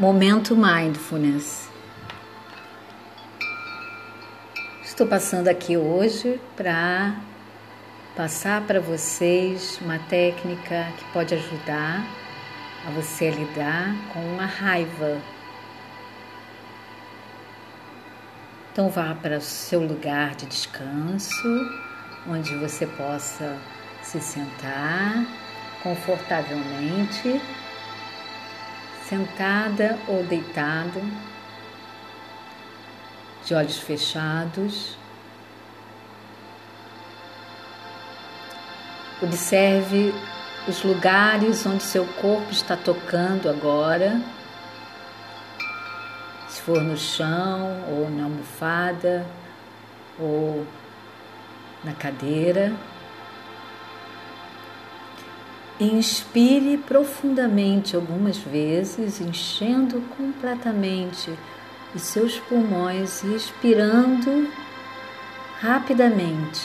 Momento Mindfulness. Estou passando aqui hoje para passar para vocês uma técnica que pode ajudar a você a lidar com a raiva. Então vá para o seu lugar de descanso, onde você possa se sentar confortavelmente sentada ou deitado, de olhos fechados. Observe os lugares onde seu corpo está tocando agora. Se for no chão, ou na almofada, ou na cadeira. Inspire profundamente algumas vezes, enchendo completamente os seus pulmões e expirando rapidamente.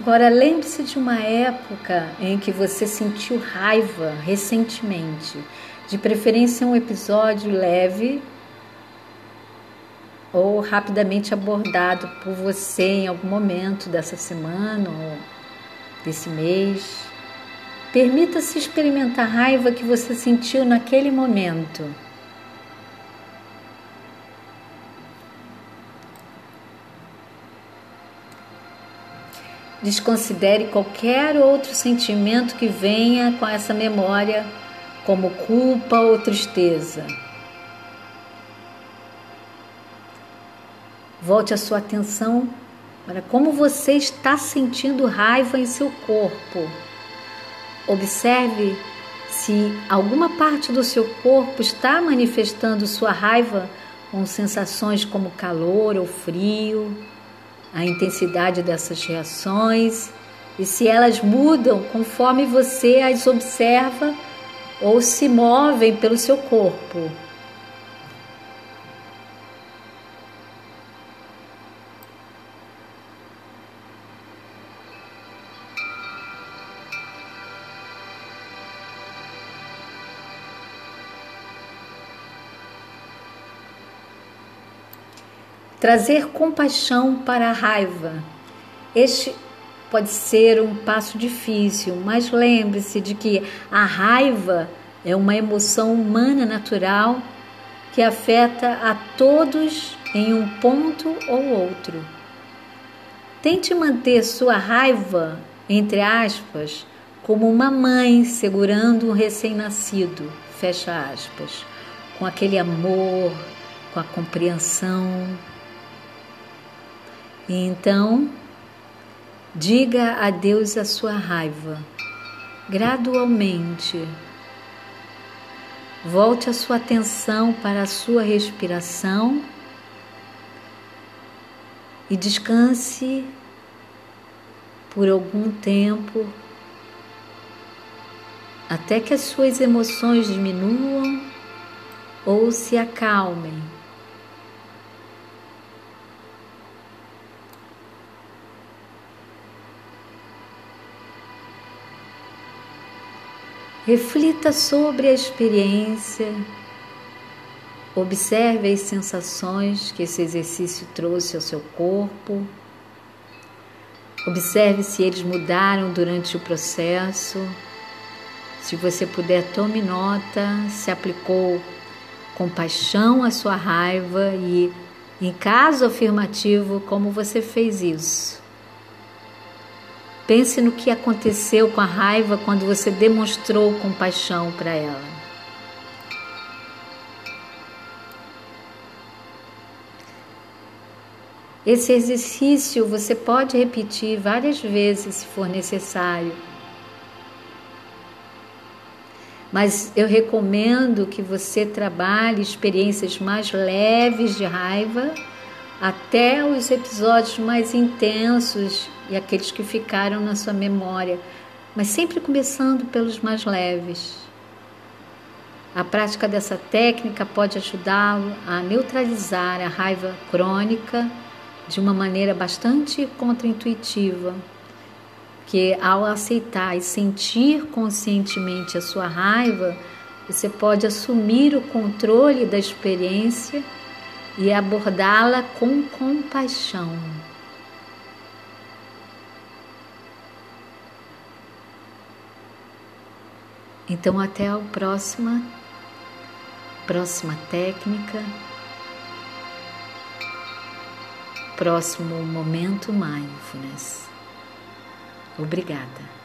Agora lembre-se de uma época em que você sentiu raiva recentemente, de preferência um episódio leve ou rapidamente abordado por você em algum momento dessa semana ou desse mês. Permita-se experimentar a raiva que você sentiu naquele momento. Desconsidere qualquer outro sentimento que venha com essa memória, como culpa ou tristeza. Volte a sua atenção para como você está sentindo raiva em seu corpo. Observe se alguma parte do seu corpo está manifestando sua raiva com sensações como calor ou frio, a intensidade dessas reações e se elas mudam conforme você as observa ou se movem pelo seu corpo. Trazer compaixão para a raiva. Este pode ser um passo difícil, mas lembre-se de que a raiva é uma emoção humana natural que afeta a todos em um ponto ou outro. Tente manter sua raiva, entre aspas, como uma mãe segurando um recém-nascido, fecha aspas, com aquele amor, com a compreensão, e então, diga a Deus a sua raiva, gradualmente. Volte a sua atenção para a sua respiração e descanse por algum tempo até que as suas emoções diminuam ou se acalmem. Reflita sobre a experiência, observe as sensações que esse exercício trouxe ao seu corpo, observe se eles mudaram durante o processo. Se você puder, tome nota se aplicou compaixão à sua raiva e, em caso afirmativo, como você fez isso. Pense no que aconteceu com a raiva quando você demonstrou compaixão para ela. Esse exercício você pode repetir várias vezes se for necessário. Mas eu recomendo que você trabalhe experiências mais leves de raiva até os episódios mais intensos e aqueles que ficaram na sua memória, mas sempre começando pelos mais leves. A prática dessa técnica pode ajudá-lo a neutralizar a raiva crônica de uma maneira bastante contraintuitiva Porque ao aceitar e sentir conscientemente a sua raiva, você pode assumir o controle da experiência e abordá-la com compaixão. Então até a próxima próxima técnica, próximo momento mindfulness. Obrigada.